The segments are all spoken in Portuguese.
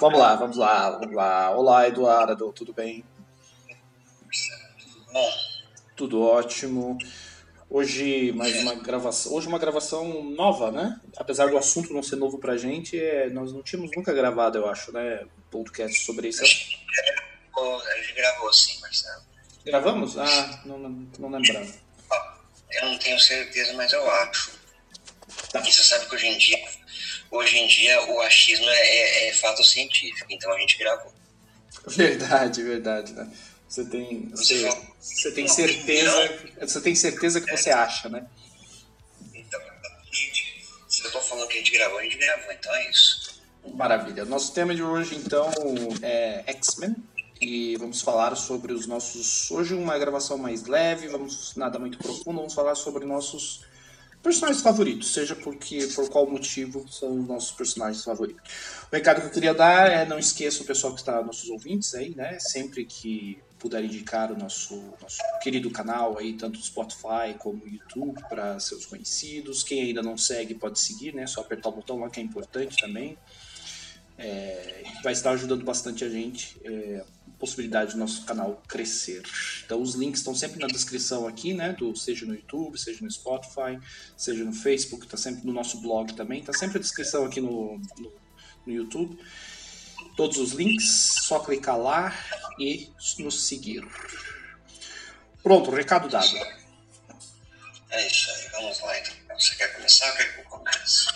Vamos lá, vamos lá, vamos lá. Olá, Eduardo, tudo bem? Tudo bom? Tudo ótimo. Hoje mais uma gravação, hoje uma gravação nova, né? Apesar do assunto não ser novo pra gente, é, nós não tínhamos nunca gravado, eu acho, né, podcast sobre isso. A gente gravou sim, Marcelo. Gravamos? Ah, não, não, não lembrava. Eu não tenho certeza, mas eu acho. Tá. E você sabe que hoje em dia, hoje em dia o achismo é, é, é fato científico, então a gente gravou. Verdade, verdade, né? Você tem, você, você tem certeza, você tem certeza que você acha, né? Então, se eu tô falando que a gente gravou, a gente gravou, então é isso. Maravilha. Nosso tema de hoje, então, é X-Men. E vamos falar sobre os nossos. Hoje, uma gravação mais leve, vamos nada muito profundo, vamos falar sobre nossos personagens favoritos, seja porque por qual motivo são os nossos personagens favoritos. O recado que eu queria dar é não esqueça o pessoal que está nossos ouvintes aí, né? Sempre que puder indicar o nosso, nosso querido canal aí, tanto do Spotify como YouTube, para seus conhecidos. Quem ainda não segue pode seguir, né? Só apertar o botão lá que é importante também. É, vai estar ajudando bastante a gente. É, possibilidade do nosso canal crescer. Então os links estão sempre na descrição aqui, né? Do, seja no YouTube, seja no Spotify, seja no Facebook, está sempre no nosso blog também, está sempre a descrição aqui no, no, no, YouTube. Todos os links, só clicar lá e nos seguir. Pronto, recado dado. É isso aí, vamos lá então. Você quer começar quer que eu comece?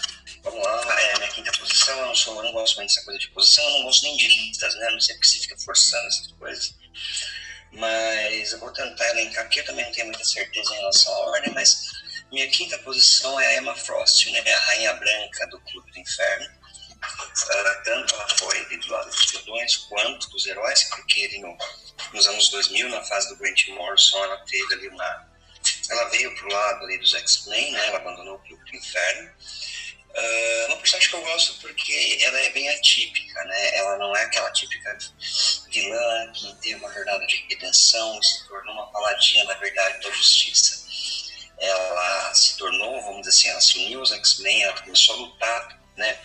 Vamos lá, é minha quinta posição, eu não, sou, eu não gosto muito dessa coisa de posição, eu não gosto nem de listas, né? Não sei porque você fica forçando essas coisas. Mas eu vou tentar elencar, porque eu também não tenho muita certeza em relação à ordem, mas minha quinta posição é a Emma Frost, né? A Rainha Branca do Clube do Inferno. Uh, tanto ela foi do lado dos vilões quanto dos heróis, porque ele no, nos anos 2000, na fase do Grant Morrison, ela teve ali uma. Ela veio pro lado ali dos X-Men, né? Ela abandonou o Clube do Inferno. Uh, uma personagem que eu gosto porque ela é bem atípica, né? Ela não é aquela típica vilã que teve uma jornada de redenção e se tornou uma paladina da verdade da justiça. Ela se tornou, vamos dizer assim, ela se uniu aos X-Men, ela começou a lutar, né?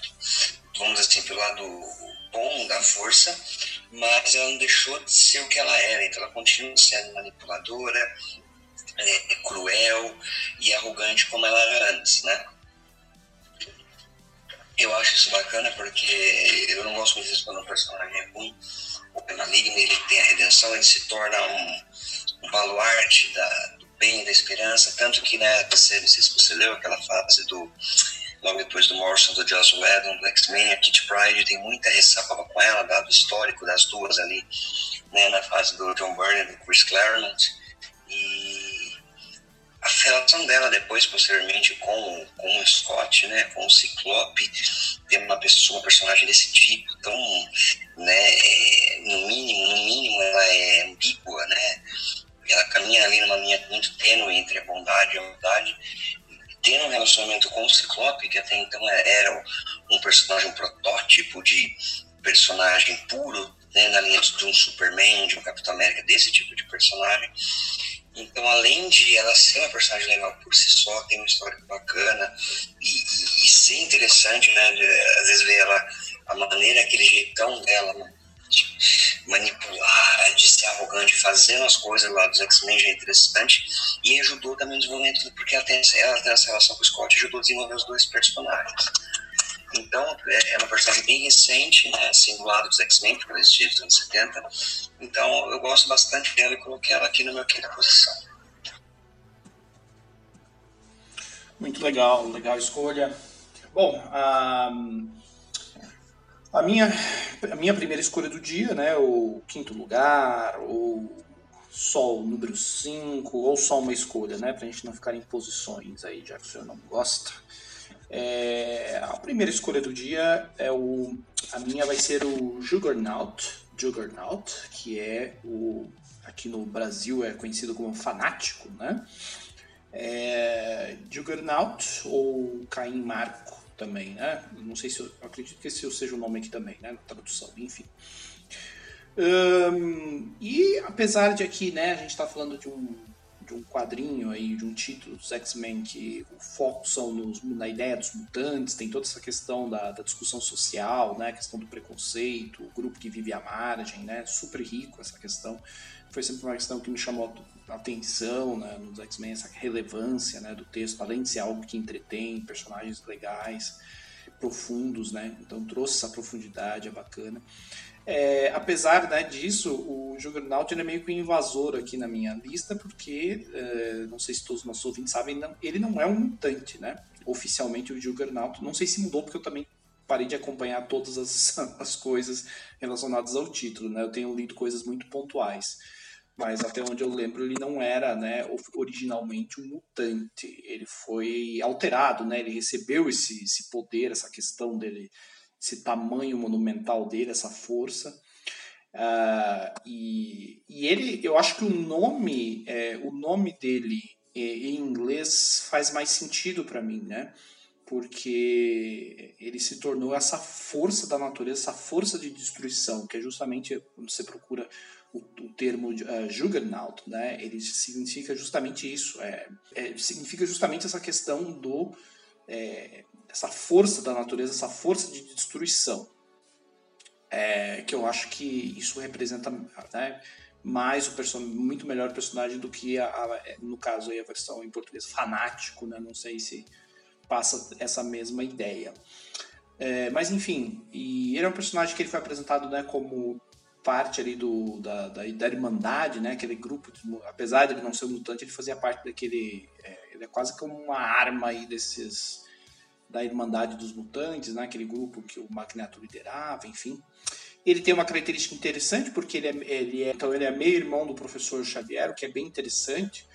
Vamos dizer assim, pelo lado bom da força, mas ela não deixou de ser o que ela era, então ela continua sendo manipuladora, é, cruel e arrogante como ela era antes, né? Eu acho isso bacana porque eu não gosto muito disso quando um personagem é ruim. O maligno ele tem a redenção, ele se torna um, um baluarte da, do bem, da esperança. Tanto que, né, você, não sei se você leu aquela fase do. Logo depois do Morrison, do Joss Whedon, do X-Men, a Kitty Pryde tem muita ressalva com ela, dado o histórico das duas ali, né, na fase do John Byrne e do Chris Claremont. E relação dela depois, posteriormente, com, com o Scott, né, com o Ciclope, ter uma pessoa, uma personagem desse tipo, tão, né, é, no mínimo, no mínimo, ela é ambígua, né, ela caminha ali numa linha muito tênue entre a bondade e a maldade, tendo um relacionamento com o Ciclope, que até então era um personagem, um protótipo de personagem puro, né, na linha de um Superman, de um Capitão América, desse tipo de personagem, então, além de ela ser uma personagem legal por si só, tem uma história bacana e, e, e ser interessante, né? De, às vezes ver ela, a maneira, aquele jeitão dela, né? de manipular, de ser arrogante, fazendo as coisas lá dos X-Men já é interessante. E ajudou também o desenvolvimento, porque ela tem, ela tem essa relação com o Scott ajudou a desenvolver os dois personagens. Então, é, é uma personagem bem recente, né, assim, do lado dos X-Men, porque ela existiu nos anos 70. Então, eu gosto bastante dela e coloquei ela aqui na minha quinta posição. Muito legal, legal escolha. Bom, a, a, minha, a minha primeira escolha do dia, né, o quinto lugar, ou o número 5, ou só uma escolha, né, pra gente não ficar em posições aí, já que o senhor não gosta. É, a primeira escolha do dia é o. A minha vai ser o Juggernaut, Juggernaut, que é o. Aqui no Brasil é conhecido como fanático, né? É, Juggernaut ou Caim Marco também, né? Não sei se eu, eu acredito que esse seja o nome aqui também, né? Na tradução, enfim. E apesar de aqui, né, a gente está falando de um de um quadrinho aí, de um título dos X-Men que o foco são nos, na ideia dos mutantes, tem toda essa questão da, da, discussão social, né, a questão do preconceito, o grupo que vive à margem, né, super rico essa questão. Foi sempre uma questão que me chamou a atenção né, nos X-Men, essa relevância né, do texto, além de ser algo que entretém, personagens legais, profundos, né, então trouxe essa profundidade, é bacana. É, apesar né, disso, o Juggernaut é meio que um invasor aqui na minha lista, porque, é, não sei se todos os nossos ouvintes sabem, não, ele não é um mutante, né? Oficialmente o Juggernaut. Não sei se mudou, porque eu também parei de acompanhar todas as, as coisas relacionadas ao título, né? Eu tenho lido coisas muito pontuais. Mas até onde eu lembro, ele não era né, originalmente um mutante. Ele foi alterado, né? Ele recebeu esse, esse poder, essa questão dele esse tamanho monumental dele, essa força. Uh, e, e ele, eu acho que o nome, é, o nome dele é, em inglês faz mais sentido para mim, né? Porque ele se tornou essa força da natureza, essa força de destruição, que é justamente quando você procura o, o termo uh, Juggernaut, né? Ele significa justamente isso, é, é significa justamente essa questão do é, essa força da natureza, essa força de destruição. É, que eu acho que isso representa né, mais o person muito melhor o personagem do que a, a, no caso aí a versão em português fanático, né? Não sei se passa essa mesma ideia. É, mas enfim, e ele é um personagem que ele foi apresentado né, como parte ali do, da, da, da Irmandade, né, aquele grupo, de, apesar de ele não ser um mutante, ele fazia parte daquele, é, ele é quase como uma arma aí desses, da Irmandade dos Mutantes, né, aquele grupo que o Magneto liderava, enfim. Ele tem uma característica interessante porque ele é, ele é, então ele é meio irmão do professor Xavier, o que é bem interessante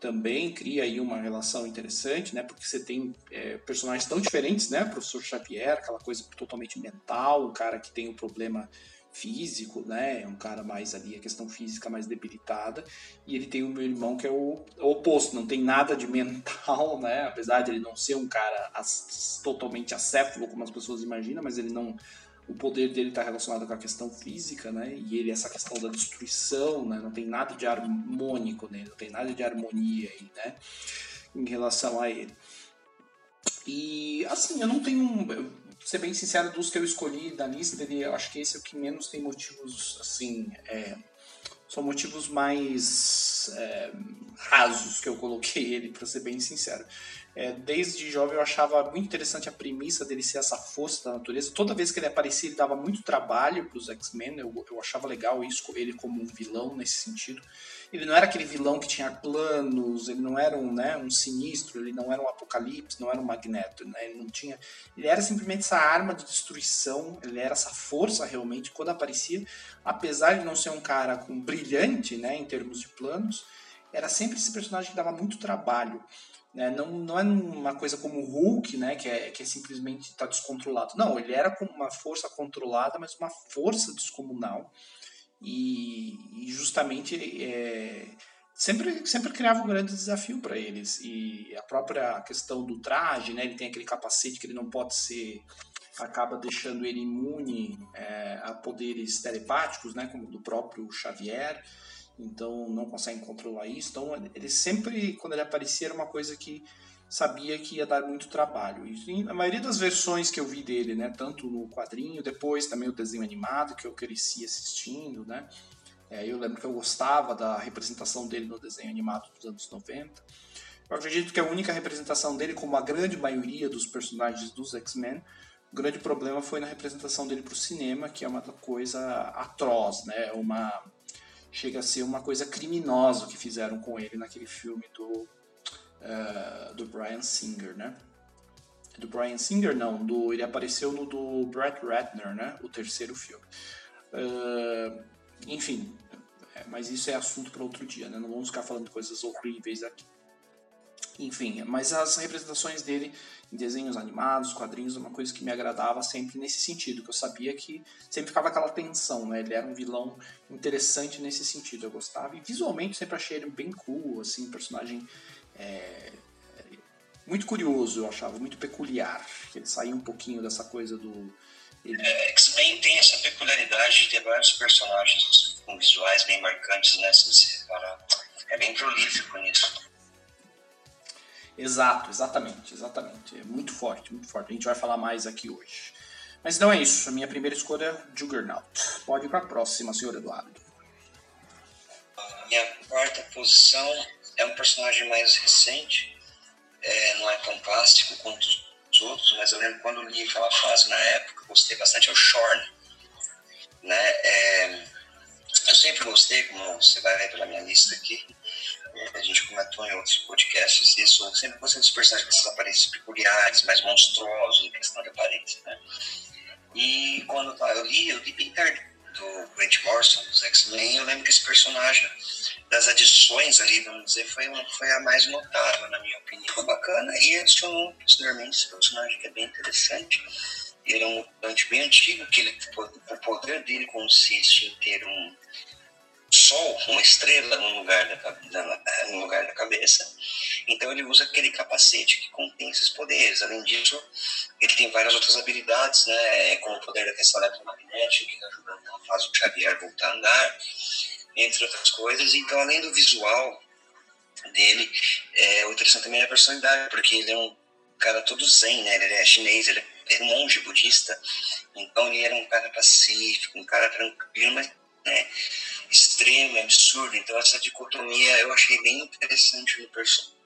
também cria aí uma relação interessante, né? Porque você tem é, personagens tão diferentes, né? O professor Xavier, aquela coisa totalmente mental, um cara que tem um problema físico, né? É um cara mais ali, a questão física mais debilitada. E ele tem o meu irmão que é o, o oposto, não tem nada de mental, né? Apesar de ele não ser um cara as, totalmente acéfalo, como as pessoas imaginam, mas ele não. O poder dele está relacionado com a questão física, né? E ele, essa questão da destruição, né? Não tem nada de harmônico nele, não tem nada de harmonia aí, né? Em relação a ele. E assim, eu não tenho ser bem sincero, dos que eu escolhi da lista, ele, acho que esse é o que menos tem motivos, assim, é, são motivos mais é, rasos que eu coloquei ele, para ser bem sincero. É, desde jovem eu achava muito interessante a premissa dele ser essa força da natureza. Toda vez que ele aparecia, ele dava muito trabalho para os X-Men. Eu, eu achava legal isso, ele como um vilão nesse sentido. Ele não era aquele vilão que tinha planos, ele não era um, né, um sinistro, ele não era um apocalipse, não era um magneto, né? ele não tinha. Ele era simplesmente essa arma de destruição, ele era essa força realmente. Quando aparecia, apesar de não ser um cara com brilhante, né, em termos de planos, era sempre esse personagem que dava muito trabalho. Né? Não, não é uma coisa como o Hulk, né? que, é, que é simplesmente está descontrolado. Não, ele era com uma força controlada, mas uma força descomunal. E, e justamente é, sempre, sempre criava um grande desafio para eles. E a própria questão do traje, né? ele tem aquele capacete que ele não pode ser acaba deixando ele imune é, a poderes telepáticos, né, como do próprio Xavier então não conseguem controlar isso. Então ele sempre, quando ele aparecia, era uma coisa que sabia que ia dar muito trabalho. E a maioria das versões que eu vi dele, né, tanto no quadrinho, depois também o desenho animado que eu cresci assistindo, né, é, eu lembro que eu gostava da representação dele no desenho animado dos anos 90. Eu acredito que a única representação dele, como a grande maioria dos personagens dos X-Men, o grande problema foi na representação dele para o cinema, que é uma coisa atroz, né, uma chega a ser uma coisa criminosa que fizeram com ele naquele filme do, uh, do Brian Singer, né? Do Brian Singer, não, do, ele apareceu no do Brett Ratner, né? O terceiro filme. Uh, enfim, é, mas isso é assunto para outro dia, né? Não vamos ficar falando coisas horríveis aqui. Enfim, mas as representações dele em desenhos animados, quadrinhos, uma coisa que me agradava sempre nesse sentido, que eu sabia que sempre ficava aquela tensão, né? Ele era um vilão interessante nesse sentido, eu gostava. E visualmente sempre achei ele bem cool, assim, um personagem é, muito curioso, eu achava, muito peculiar. Ele saía um pouquinho dessa coisa do. Ele... É, X-Men tem essa peculiaridade de ter vários personagens com visuais bem marcantes, né? Se você reparar. É bem prolífico nisso. Exato, exatamente, exatamente. É muito forte, muito forte. A gente vai falar mais aqui hoje. Mas então é isso. A minha primeira escolha é Juggernaut. Pode ir para a próxima, senhor Eduardo. Minha quarta posição é um personagem mais recente. É, não é tão plástico quanto os outros, mas eu lembro quando li aquela fase na época, gostei bastante, é o Shorn. Né? É, eu sempre gostei, como você vai ver pela minha lista aqui, a gente comentou em outros podcasts isso, eu sempre gostei dos personagens com essas aparências peculiares, mais monstruosos em questão de aparência, né? E quando eu li, eu li bem tarde do Grant Morrison, dos X-Men, eu lembro que esse personagem, das adições ali, vamos dizer, foi, foi a mais notável, na minha opinião. Foi bacana e adicionou posteriormente esse personagem que é bem interessante. Ele é um mutante bem antigo, que ele, o poder dele consiste em ter um sol, uma estrela no lugar da, no lugar da cabeça. Então ele usa aquele capacete que contém esses poderes. Além disso, ele tem várias outras habilidades, né, como o poder da questão eletromagnética, que ajuda a fazer o Xavier voltar a andar, entre outras coisas. Então, além do visual dele, é, o interessante também é a personalidade, porque ele é um cara todo zen, né, ele é chinês, ele é monge budista. Então ele era um cara pacífico, um cara tranquilo, mas né, extremo, absurdo. Então essa dicotomia eu achei bem interessante no personagem.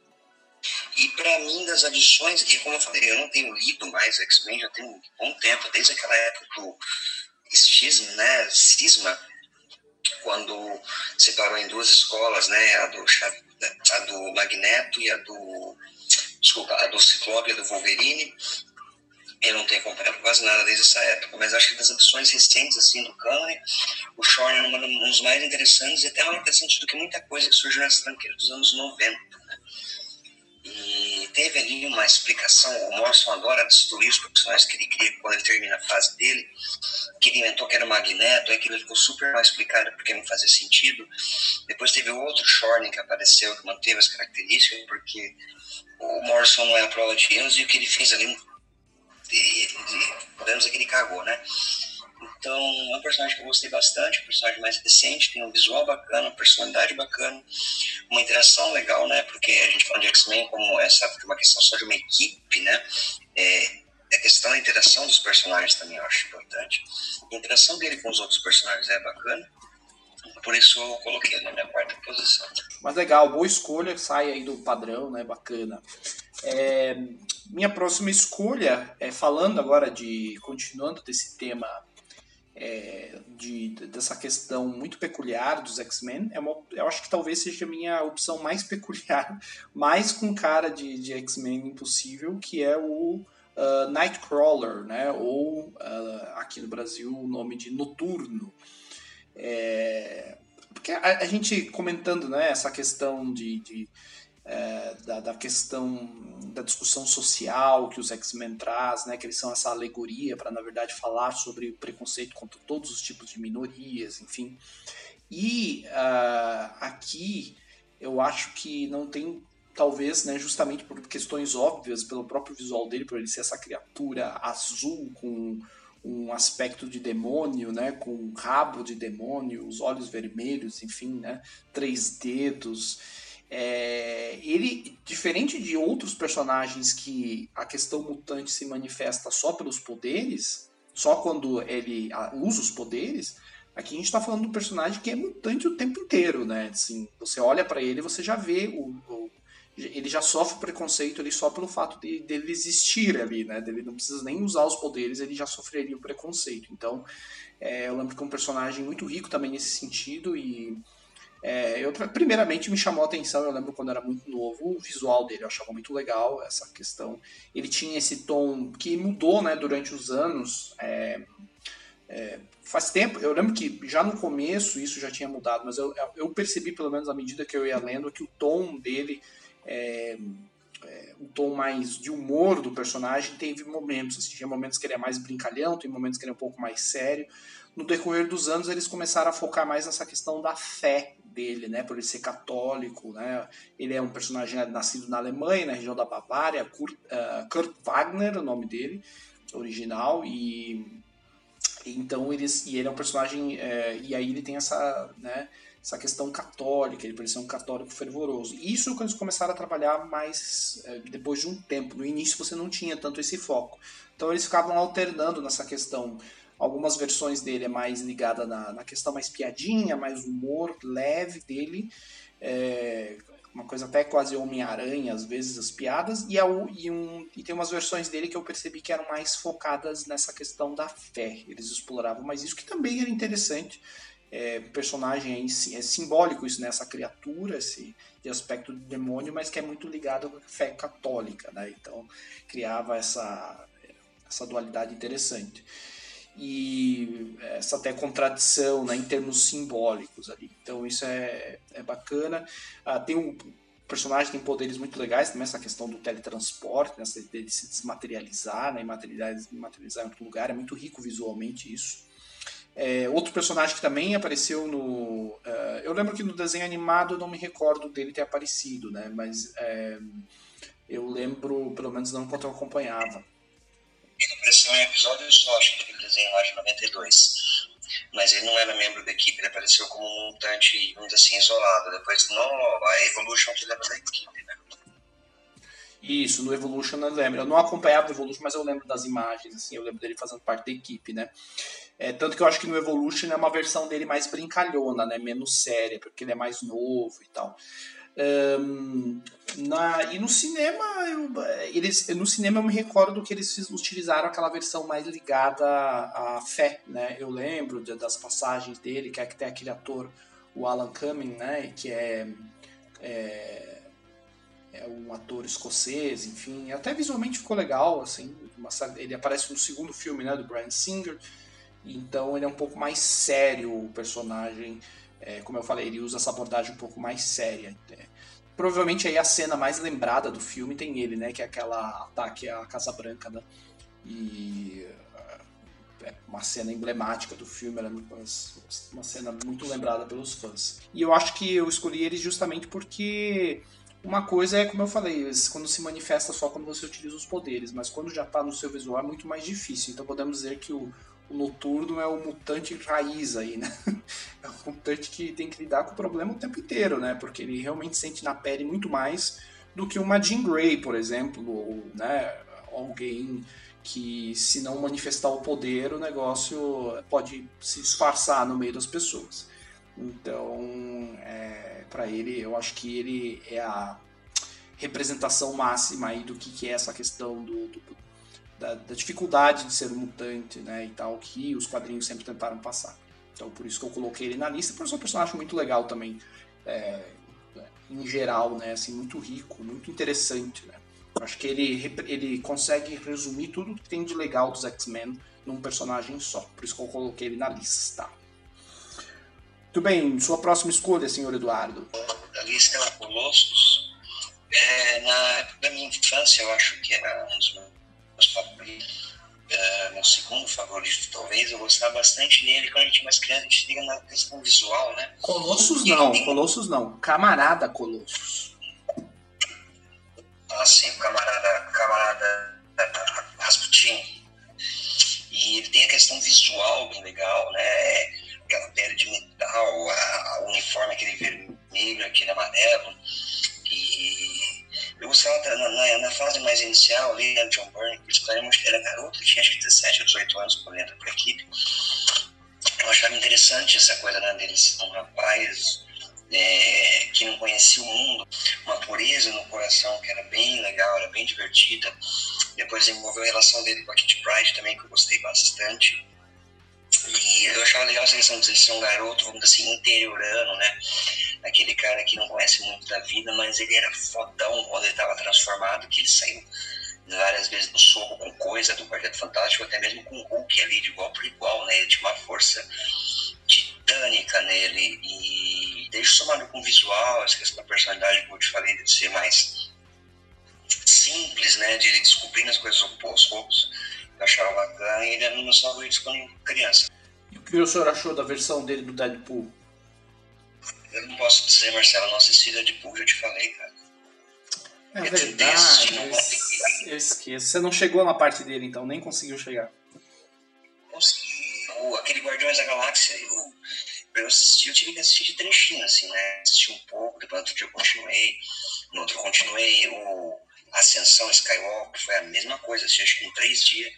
E para mim, das adições, e como eu falei, eu não tenho lido mais X-Men já tem um bom tempo, desde aquela época do Cisma, né, Cisma, quando separou em duas escolas, né, a do, a do Magneto e a do, desculpa, a do Ciclope e a do Wolverine, eu não tenho acompanhado quase nada desde essa época, mas acho que das edições recentes assim do Cânone, o Shorn é um dos mais interessantes e até mais interessante do que muita coisa que surgiu nessa tranqueira dos anos 90. Né? E teve ali uma explicação, o Morrison adora destruir os personagens que ele cria quando ele termina a fase dele, que ele inventou que era Magneto, aquilo ficou super mal explicado porque não fazia sentido. Depois teve outro Shorn que apareceu, que manteve as características, porque o Morrison não é a prova de erros e o que ele fez ali podemos dizer que ele cagou, né? Então, é um personagem que eu gostei bastante, um personagem mais recente, tem um visual bacana, uma personalidade bacana, uma interação legal, né? Porque a gente fala de X-Men como essa uma questão só de uma equipe, né? É, a questão da interação dos personagens também eu acho importante. A interação dele com os outros personagens é bacana. Por isso eu coloquei na minha quarta posição. Mas legal, boa escolha, sai aí do padrão, né? Bacana. É, minha próxima escolha, é falando agora de. continuando desse tema é, de, dessa questão muito peculiar dos X-Men, é eu acho que talvez seja a minha opção mais peculiar, mais com cara de, de X-Men impossível, que é o uh, Nightcrawler, né? ou uh, aqui no Brasil o nome de Noturno. É, porque a, a, gente comentando né, essa questão de, de é, da, da, questão da discussão social que os X-Men traz, né, que eles são essa alegoria para, na verdade, falar sobre o preconceito contra todos os tipos de minorias, enfim. E uh, aqui eu acho que não tem, talvez, né, justamente por questões óbvias, pelo próprio visual dele, por ele ser essa criatura azul com um aspecto de demônio, né, com um rabo de demônio, os olhos vermelhos, enfim, né, três dedos. É, ele, diferente de outros personagens que a questão mutante se manifesta só pelos poderes, só quando ele usa os poderes, aqui a gente está falando de um personagem que é mutante o tempo inteiro, né? Assim, você olha para ele, você já vê o, o, ele já sofre preconceito ali só pelo fato de dele existir ali, né? Ele não precisa nem usar os poderes, ele já sofreria o preconceito. Então, é, eu lembro que é um personagem muito rico também nesse sentido e é, eu, primeiramente me chamou a atenção, eu lembro quando era muito novo, o visual dele, eu achava muito legal essa questão. Ele tinha esse tom que mudou né, durante os anos. É, é, faz tempo, eu lembro que já no começo isso já tinha mudado, mas eu, eu percebi, pelo menos à medida que eu ia lendo, que o tom dele, é, é, o tom mais de humor do personagem, teve momentos. Assim, tinha momentos que ele é mais brincalhão, tem momentos que ele é um pouco mais sério. No decorrer dos anos, eles começaram a focar mais nessa questão da fé dele, né, por ele ser católico, né, ele é um personagem nascido na Alemanha, na região da Bavária, Kurt, uh, Kurt Wagner, o nome dele, original, e então eles, e ele é um personagem, é, e aí ele tem essa, né, essa questão católica, ele parecia um católico fervoroso. Isso que eles começaram a trabalhar mais é, depois de um tempo. No início você não tinha tanto esse foco. Então eles ficavam alternando nessa questão. Algumas versões dele é mais ligada na, na questão mais piadinha, mais humor leve dele. É, uma coisa até quase Homem-Aranha, às vezes, as piadas, e, e, um, e tem umas versões dele que eu percebi que eram mais focadas nessa questão da fé. Eles exploravam mais isso, que também era interessante é, personagem é, é simbólico isso, né? Criatura, esse aspecto do demônio, mas que é muito ligado à fé católica, né? Então criava essa, essa dualidade interessante. E essa até contradição né, em termos simbólicos ali. Então isso é, é bacana. Ah, tem um personagem tem poderes muito legais, também essa questão do teletransporte, né, de se desmaterializar, né, materializar em outro lugar, é muito rico visualmente isso. É, outro personagem que também apareceu no. Uh, eu lembro que no desenho animado eu não me recordo dele ter aparecido, né? Mas é, eu lembro, pelo menos não enquanto eu acompanhava. Ele apareceu em um episódio só, acho que aquele desenho lá de 92. Mas ele não era membro da equipe, ele apareceu como um mutante, vamos dizer assim, isolado. Depois, no, a Evolution que lembra da equipe, né? Isso, no Evolution eu lembro. Eu não acompanhava o Evolution, mas eu lembro das imagens, assim, eu lembro dele fazendo parte da equipe, né? É, tanto que eu acho que no Evolution é uma versão dele mais brincalhona, né? Menos séria, porque ele é mais novo e tal. Um, na, e no cinema, eu, eles, no cinema eu me recordo que eles utilizaram aquela versão mais ligada à, fé, né? Eu lembro de, das passagens dele, que é que tem aquele ator, o Alan Cumming, né? Que é, é, é um ator escocês, enfim. Até visualmente ficou legal, assim. Uma, ele aparece no segundo filme, né? Do Brian Singer. Então ele é um pouco mais sério o personagem. É, como eu falei, ele usa essa abordagem um pouco mais séria. É, provavelmente aí a cena mais lembrada do filme tem ele, né? Que é aquela ataque à Casa Branca, né? E é, é uma cena emblemática do filme, ela é uma cena muito lembrada pelos fãs. E eu acho que eu escolhi ele justamente porque uma coisa é, como eu falei, quando se manifesta só quando você utiliza os poderes, mas quando já está no seu visual é muito mais difícil. Então podemos dizer que o, o Noturno é o mutante raiz aí, né? É um mutante que tem que lidar com o problema o tempo inteiro, né? Porque ele realmente sente na pele muito mais do que uma Jean Grey, por exemplo, ou né, alguém que se não manifestar o poder, o negócio pode se disfarçar no meio das pessoas. Então, é, para ele, eu acho que ele é a representação máxima aí do que, que é essa questão do, do, da, da, dificuldade de ser um mutante, né, e tal, que os quadrinhos sempre tentaram passar. Então, por isso que eu coloquei ele na lista, porque é um personagem muito legal também, é, em geral, né, assim, muito rico, muito interessante, né. Acho que ele, ele consegue resumir tudo que tem de legal dos X-Men num personagem só, por isso que eu coloquei ele na lista. Muito bem, sua próxima escolha, senhor Eduardo. A lista é Colossus. É, na época da minha infância, eu acho que era um dos meus favoritos. É, meu segundo favorito, talvez. Eu gostava bastante dele quando a gente mais criança, a gente liga na questão visual, né? Colossus não, tem... Colossus não. Camarada Colossus. Ah, sim, o camarada, camarada Rasputin. E ele tem a questão visual bem legal, né? aquela pele de metal, a, a uniforme aquele vermelho, aquele amarelo. Eu gostava na, na, na fase mais inicial ali, né, John Byrne, que era garoto, tinha acho que 17 ou 18 anos quando entra para a equipe. Eu achava interessante essa coisa né, dele ser um rapaz é, que não conhecia o mundo, uma pureza no coração que era bem legal, era bem divertida. Depois desenvolveu a relação dele com a Kitty Pride também, que eu gostei bastante. E eu achava legal essa questão de ser um garoto, vamos dizer assim, interiorano, né? Aquele cara que não conhece muito da vida, mas ele era fodão quando ele estava transformado, que ele saiu várias vezes no soco com coisa do Quarteto Fantástico, até mesmo com o Hulk ali de igual por igual, né? Ele tinha uma força titânica nele. E deixa somado com o visual, essa questão da personalidade, como eu te falei, de ser mais simples, né? De ele descobrindo as coisas aos poucos achava bacana e ele era meus favoritos quando criança. E o que o senhor achou da versão dele do Deadpool? Eu não posso dizer, Marcelo, não assisti Deadpool, já te falei, cara. É eu verdade, eu, eu esqueço. Você não chegou na parte dele, então, nem conseguiu chegar. Consegui. Aquele Guardiões da Galáxia, eu, eu assisti, eu tive que assistir de trechinho, assim, né? Assisti um pouco, depois outro dia eu continuei, no outro eu continuei, o Ascensão Skywalker foi a mesma coisa, assisti em três dias,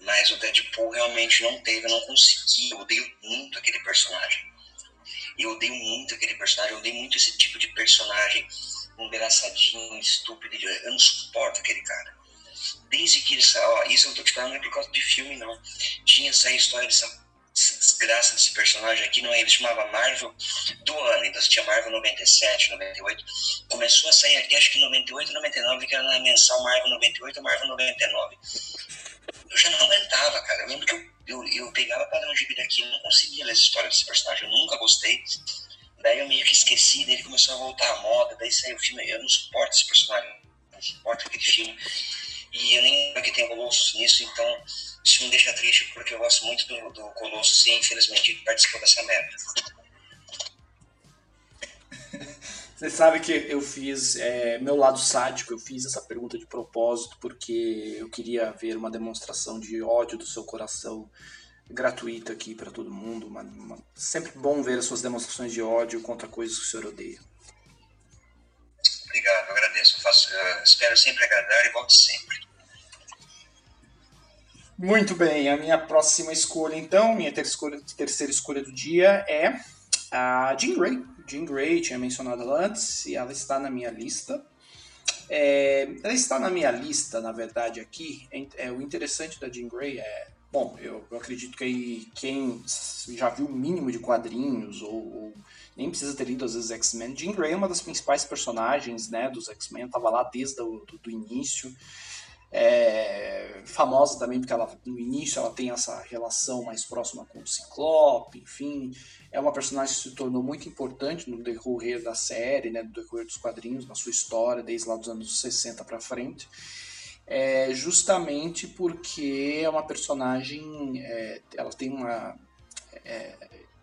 mas o Deadpool realmente não teve, eu não consegui, eu odeio muito aquele personagem. Eu odeio muito aquele personagem, eu odeio muito esse tipo de personagem engraçadinho, estúpido, eu não suporto aquele cara. Desde que ele saiu, isso eu tô te falando não é por causa de filme, não. Tinha essa história dessa desgraça desse personagem aqui, não é? Ele chamava Marvel do ano, então tinha Marvel 97, 98. Começou a sair aqui, acho que 98, 99, que era na mensal Marvel 98 Marvel 99. Eu já não aguentava, cara. Eu lembro que eu, eu, eu pegava um gibi daqui, não conseguia ler essa história desse personagem, eu nunca gostei. Daí eu meio que esqueci, daí ele começou a voltar à moda, daí saiu o filme, eu não suporto esse personagem, não suporto aquele filme. E eu nem lembro que tem Colossus nisso, então isso me deixa triste porque eu gosto muito do, do Colossus e infelizmente ele participou dessa merda. Você sabe que eu fiz é, meu lado sádico, eu fiz essa pergunta de propósito porque eu queria ver uma demonstração de ódio do seu coração gratuita aqui para todo mundo. Uma, uma, sempre bom ver as suas demonstrações de ódio contra coisas que o senhor odeia. Obrigado, eu agradeço. Eu faço, eu espero sempre agradar e volto sempre. Muito bem, a minha próxima escolha, então, minha terceira escolha, terceira escolha do dia é a Jean Grey. Jean Grey, tinha mencionado ela antes, e ela está na minha lista. É, ela está na minha lista, na verdade, aqui. É, é, o interessante da Jean Grey é. Bom, eu, eu acredito que quem já viu o mínimo de quadrinhos, ou, ou nem precisa ter lido às vezes X-Men, Jean Grey é uma das principais personagens né, dos X-Men, estava lá desde o do, do início é, famosa também porque ela no início ela tem essa relação mais próxima com o Ciclope, enfim, é uma personagem que se tornou muito importante no decorrer da série, né, no decorrer dos quadrinhos, na sua história, desde lá dos anos 60 para frente, é, justamente porque é uma personagem, é, ela tem uma, é,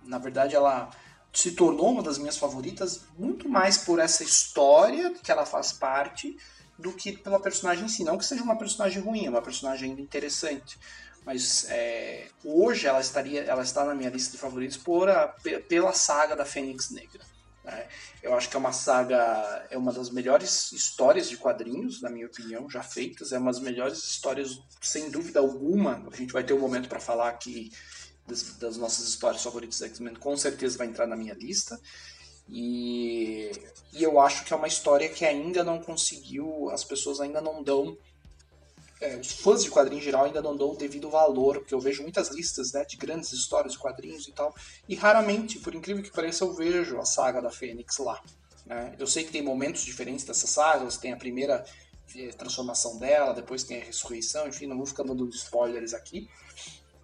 na verdade ela se tornou uma das minhas favoritas muito mais por essa história que ela faz parte do que pela personagem em si. Não que seja uma personagem ruim, é uma personagem interessante. Mas é, hoje ela estaria, ela está na minha lista de favoritos por a, pela saga da Fênix Negra. Né? Eu acho que é uma saga, é uma das melhores histórias de quadrinhos, na minha opinião, já feitas. É uma das melhores histórias, sem dúvida alguma. A gente vai ter um momento para falar aqui das, das, nossas histórias favoritas X-Men, com certeza vai entrar na minha lista. E, e eu acho que é uma história que ainda não conseguiu, as pessoas ainda não dão é, os fãs de quadrinhos em geral ainda não dão o devido valor, porque eu vejo muitas listas né, de grandes histórias de quadrinhos e tal, e raramente, por incrível que pareça, eu vejo a saga da Fênix lá. Né? Eu sei que tem momentos diferentes dessa saga, você tem a primeira é, transformação dela, depois tem a ressurreição, enfim, não vou ficar dando spoilers aqui,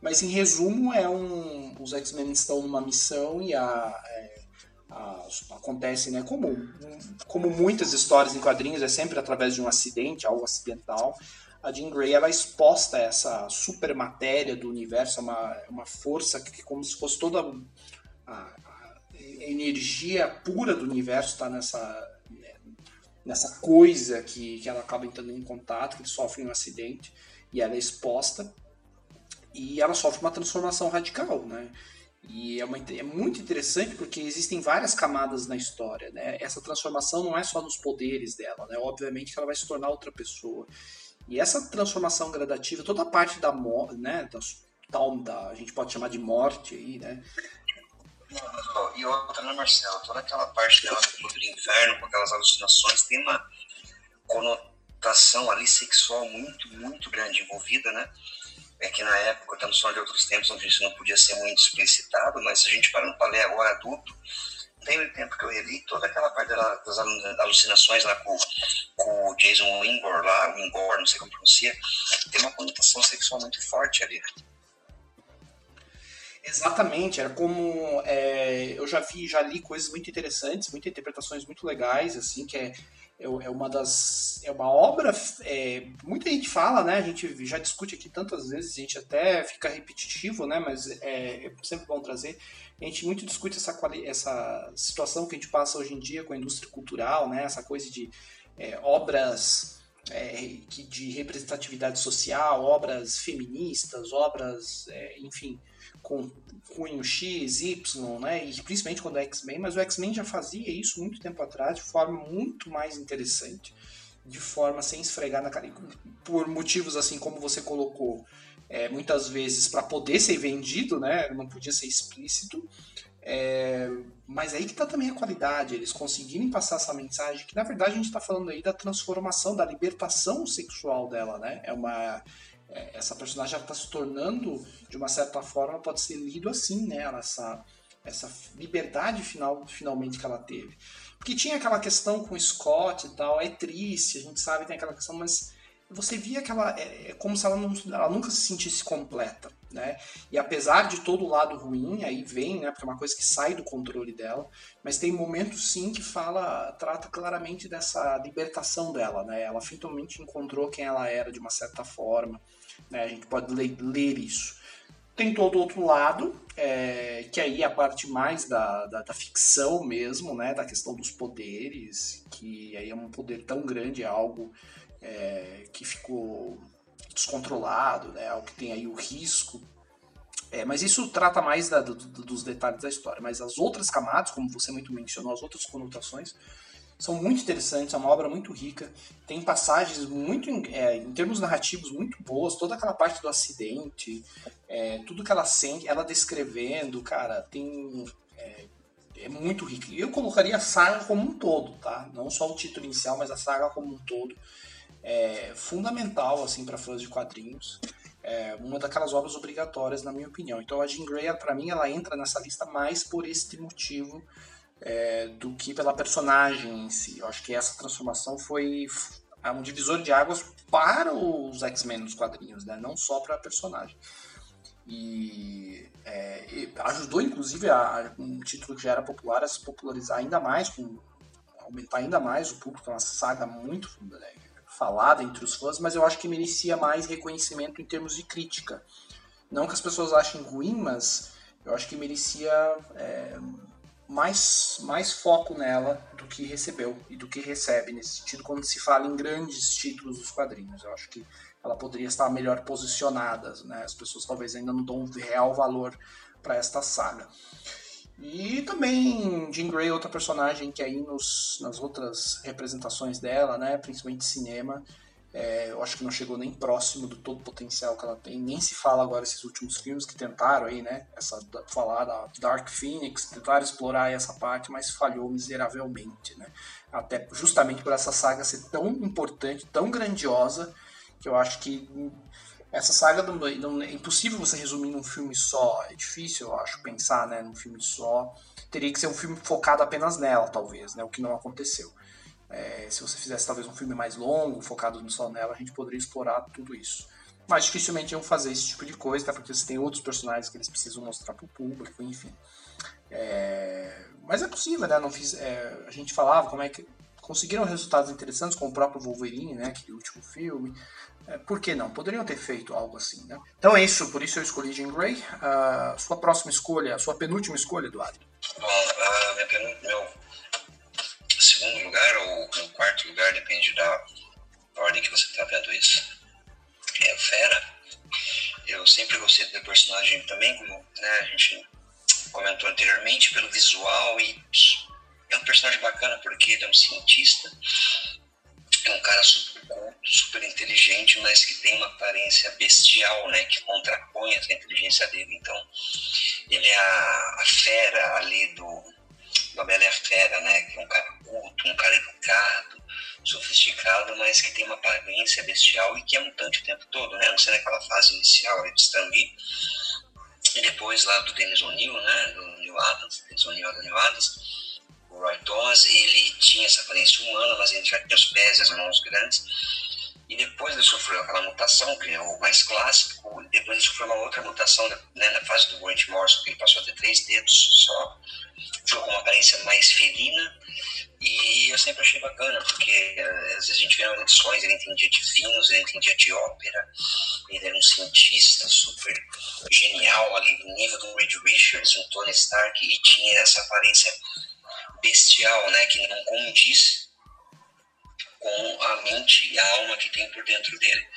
mas em resumo, é um, os X-Men estão numa missão e a, é, acontece, né, como, como muitas histórias em quadrinhos, é sempre através de um acidente, algo acidental. A Jean Grey ela é exposta a essa super matéria do universo, é uma, é uma força que, como se fosse toda a, a energia pura do universo está nessa nessa coisa que, que ela acaba entrando em contato, que sofre um acidente e ela é exposta e ela sofre uma transformação radical, né? E é, uma, é, muito interessante porque existem várias camadas na história, né? Essa transformação não é só nos poderes dela, né? Obviamente que ela vai se tornar outra pessoa. E essa transformação gradativa, toda a parte da morte, né? Da, da, a gente pode chamar de morte aí, né? E outra, né, Marcelo? Toda aquela parte dela do inferno, com aquelas alucinações, tem uma conotação ali sexual muito, muito grande envolvida, né? É que na época, estamos falando de outros tempos onde isso não podia ser muito explicitado, mas a gente parando para ler agora adulto, tem o tempo que eu reli toda aquela parte das alucinações lá com, com o Jason Wingor, lá, Wingor, não sei como pronuncia, tem uma conotação sexual muito forte ali. Exatamente, era como é, eu já vi, já li coisas muito interessantes, muitas interpretações muito legais, assim, que é é, é uma das é uma obra é, muita gente fala né? A gente já discute aqui tantas vezes a gente até fica repetitivo né? Mas é, é sempre bom trazer. A gente muito discute essa essa situação que a gente passa hoje em dia com a indústria cultural né? Essa coisa de é, obras é, de representatividade social obras feministas obras é, enfim com cunho X, Y, né? E principalmente quando é X-Men, mas o X-Men já fazia isso muito tempo atrás, de forma muito mais interessante, de forma sem esfregar na cara. Por motivos assim como você colocou, é, muitas vezes para poder ser vendido, né? Não podia ser explícito. É, mas aí que tá também a qualidade, eles conseguirem passar essa mensagem, que na verdade a gente está falando aí da transformação, da libertação sexual dela, né? É uma essa personagem está se tornando, de uma certa forma, pode ser lido assim, né? Essa, essa liberdade final, finalmente que ela teve. Porque tinha aquela questão com o Scott e tal, é triste, a gente sabe, tem aquela questão, mas você via que ela é, é como se ela, não, ela nunca se sentisse completa, né? E apesar de todo o lado ruim, aí vem, né? Porque é uma coisa que sai do controle dela, mas tem momentos sim que fala, trata claramente dessa libertação dela, né? Ela finalmente encontrou quem ela era de uma certa forma, né? A gente pode ler, ler isso. Tem todo o outro lado, é, que aí é a parte mais da, da, da, ficção mesmo, né? Da questão dos poderes, que aí é um poder tão grande, é algo é, que ficou descontrolado, né? Algo que tem aí o risco. É, mas isso trata mais da, do, dos detalhes da história. Mas as outras camadas, como você muito mencionou, as outras conotações, são muito interessantes, é uma obra muito rica, tem passagens muito, é, em termos narrativos, muito boas, toda aquela parte do acidente, é, tudo que ela sente, ela descrevendo, cara, tem... É, é muito rico. E eu colocaria a saga como um todo, tá? Não só o título inicial, mas a saga como um todo. É fundamental, assim, para fãs de quadrinhos. É uma daquelas obras obrigatórias, na minha opinião. Então a Jean Grey, para mim, ela entra nessa lista mais por este motivo é, do que pela personagem em si. Eu acho que essa transformação foi um divisor de águas para os X-Men nos quadrinhos, né? não só para a personagem. E, é, e, ajudou, inclusive, a, um título que já era popular a se popularizar ainda mais, com, aumentar ainda mais o público. É uma saga muito né, falada entre os fãs, mas eu acho que merecia mais reconhecimento em termos de crítica. Não que as pessoas achem ruim, mas eu acho que merecia é, mais, mais foco nela do que recebeu e do que recebe nesse sentido quando se fala em grandes títulos dos quadrinhos. Eu acho que ela poderia estar melhor posicionada, né? As pessoas talvez ainda não dão real valor para esta saga. E também Jean Grey, outra personagem que aí nos, nas outras representações dela, né, principalmente cinema, é, eu acho que não chegou nem próximo do todo o potencial que ela tem. Nem se fala agora esses últimos filmes que tentaram aí, né? Essa, falar da Dark Phoenix, tentaram explorar essa parte, mas falhou miseravelmente, né? Até justamente por essa saga ser tão importante, tão grandiosa, que eu acho que essa saga não, não, é impossível você resumir num filme só. É difícil, eu acho, pensar né, num filme só. Teria que ser um filme focado apenas nela, talvez, né? O que não aconteceu. É, se você fizesse talvez um filme mais longo, focado só nela, a gente poderia explorar tudo isso. Mas dificilmente iam fazer esse tipo de coisa, tá? porque você tem outros personagens que eles precisam mostrar para o público, enfim. É... Mas é possível, né? Não fiz, é... A gente falava como é que conseguiram resultados interessantes com o próprio Wolverine, né? Aquele último filme. É, por que não? Poderiam ter feito algo assim, né? Então é isso, por isso eu escolhi Jean Grey. Uh, sua próxima escolha, sua penúltima escolha, Eduardo. Bom, uh, minha, segundo lugar ou no quarto lugar, depende da ordem que você está vendo isso. É o Fera. Eu sempre gostei do personagem também, como né, a gente comentou anteriormente, pelo visual e é um personagem bacana porque ele é um cientista, é um cara super culto, super inteligente, mas que tem uma aparência bestial, né, que contrapõe essa inteligência dele. Então, ele é a, a fera ali do da Bela a Fera, né? Que é um cara culto, um cara educado, sofisticado, mas que tem uma aparência bestial e que é mutante o tempo todo, né? Não sei naquela fase inicial do Stan Lee. E depois lá do Dennis O'Neill, né? Do Neil Adams, Dennis O'Neill do Neil Adams. O Roy Thomas, ele tinha essa aparência humana, mas ele já tinha os pés e as mãos grandes. E depois ele sofreu aquela mutação, que é o mais clássico. Depois ele sofreu uma outra mutação né, na fase do Grant Morrison, que ele passou a ter três dedos só ficou com uma aparência mais felina. E eu sempre achei bacana, porque eh, às vezes a gente vê nas edições, ele entendia de vinhos, ele entendia de ópera, ele era um cientista super genial, ali do nível do Reed Richards, um Tony Stark, e tinha essa aparência bestial, né, que não condiz com a mente e a alma que tem por dentro dele.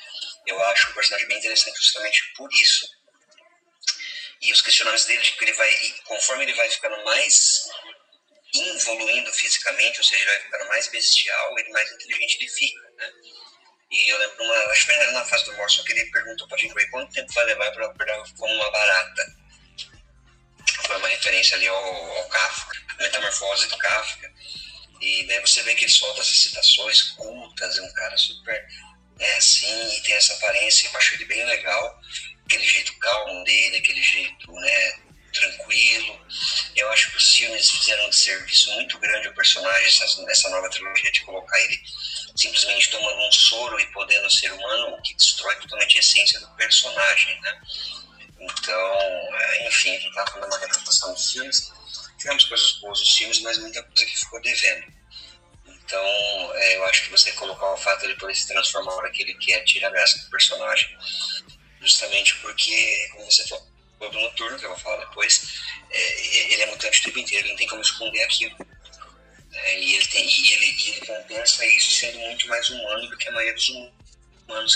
Eu acho o personagem bem interessante justamente por isso. e os questionamentos dele, tipo, ele vai, conforme ele vai ficando mais evoluindo fisicamente, ou seja, ele vai ficando mais bestial, ele mais inteligente ele fica, né? E eu lembro, uma, acho que foi na fase do Morrison que ele perguntou pra gente quanto tempo vai levar para acordar como uma barata. Foi uma referência ali ao, ao Kafka, a metamorfose do Kafka. E daí você vê que ele solta essas citações cultas, é um cara super é assim, e tem essa aparência, eu acho ele bem legal, aquele jeito calmo dele, aquele jeito, né, tranquilo. Eu acho que os filmes fizeram um serviço muito grande ao personagem, essa, nova trilogia, de colocar ele simplesmente tomando um soro e podendo ser humano, o que destrói totalmente a essência do personagem, né? Então, é, enfim, a gente estava falando uma representação dos filmes. Tivemos coisas boas nos filmes, mas muita coisa que ficou devendo. Então, é, eu acho que você colocar o fato de poder se transformar na hora que ele quer, tira a graça do personagem. Justamente porque, como você falou, do Noturno, que eu vou falar depois, é, ele é mutante o tempo inteiro, ele não tem como esconder aquilo. É, e, ele tem, e, ele, e ele compensa isso sendo muito mais humano do que a maioria dos humanos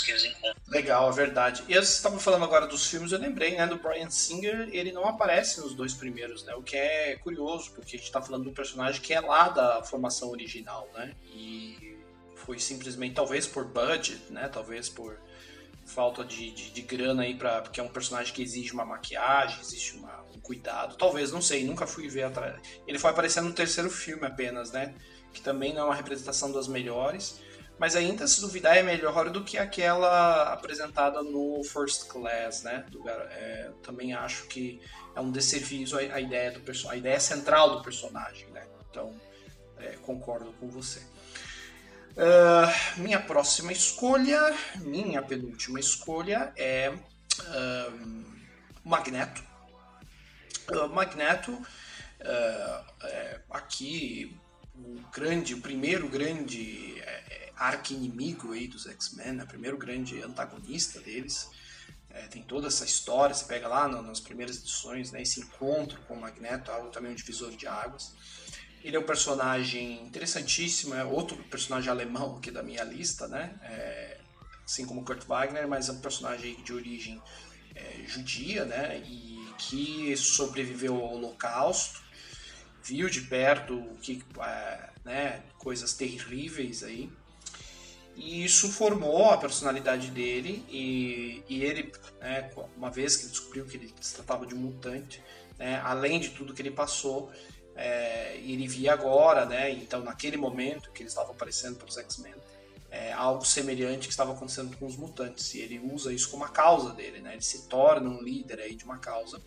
que eles encontram. Legal, é verdade. E você estava falando agora dos filmes, eu lembrei, né, do Brian Singer, ele não aparece nos dois primeiros, né, o que é curioso, porque a gente está falando um personagem que é lá da formação original, né, e foi simplesmente, talvez por budget, né, talvez por falta de, de, de, grana aí para porque é um personagem que exige uma maquiagem, existe uma, um cuidado. Talvez, não sei, nunca fui ver atrás. Ele foi aparecendo no terceiro filme apenas, né? Que também não é uma representação das melhores, mas ainda se duvidar é melhor do que aquela apresentada no First Class, né? Do, é, também acho que é um desserviço a, a ideia do a ideia central do personagem, né? Então é, concordo com você. Uh, minha próxima escolha, minha penúltima escolha é uh, Magneto. Uh, Magneto, é, aqui o grande, o primeiro grande é, arqui-inimigo aí dos X-Men, né? primeiro grande antagonista deles. É, tem toda essa história, você pega lá no, nas primeiras edições, né, esse encontro com o Magneto, algo também um divisor de águas. Ele é um personagem interessantíssimo, é outro personagem alemão aqui da minha lista, né? É, assim como Kurt Wagner, mas é um personagem de origem é, judia, né? E que sobreviveu ao Holocausto, viu de perto que, é, né, coisas terríveis aí. E isso formou a personalidade dele e, e ele, né, uma vez que ele descobriu que ele se tratava de um mutante, né, além de tudo que ele passou, é, ele via agora, né? Então, naquele momento que eles estavam aparecendo para os X-Men, é, algo semelhante que estava acontecendo com os mutantes. E ele usa isso como a causa dele, né? Ele se torna um líder aí de uma causa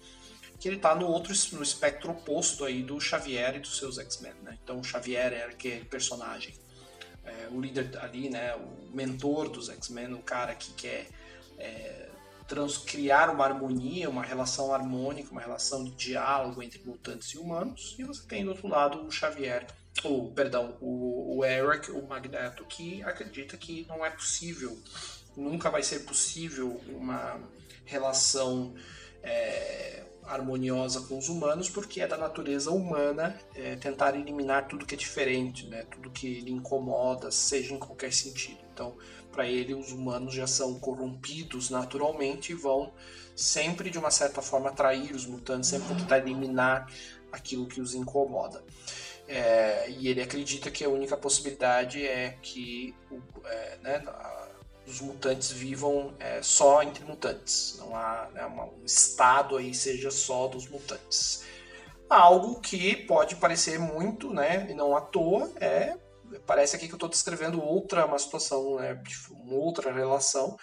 que ele está no outro no espectro oposto aí do Xavier e dos seus X-Men, né? Então, o Xavier era aquele personagem, é, o líder ali, né? O mentor dos X-Men, o cara que quer é, trans, criar uma harmonia, uma relação harmônica, uma relação de diálogo entre mutantes e humanos. E você tem do outro lado o Xavier, ou perdão, o, o Eric, o Magneto, que acredita que não é possível, nunca vai ser possível uma relação é, harmoniosa com os humanos, porque é da natureza humana é, tentar eliminar tudo que é diferente, né? tudo que lhe incomoda, seja em qualquer sentido. Então, para ele, os humanos já são corrompidos naturalmente e vão sempre, de uma certa forma, atrair os mutantes, sempre tentar eliminar aquilo que os incomoda. É, e ele acredita que a única possibilidade é que é, né, os mutantes vivam é, só entre mutantes. Não há né, um estado aí seja só dos mutantes. Algo que pode parecer muito, né, e não à toa, é parece aqui que eu estou descrevendo outra uma situação, né, uma outra relação,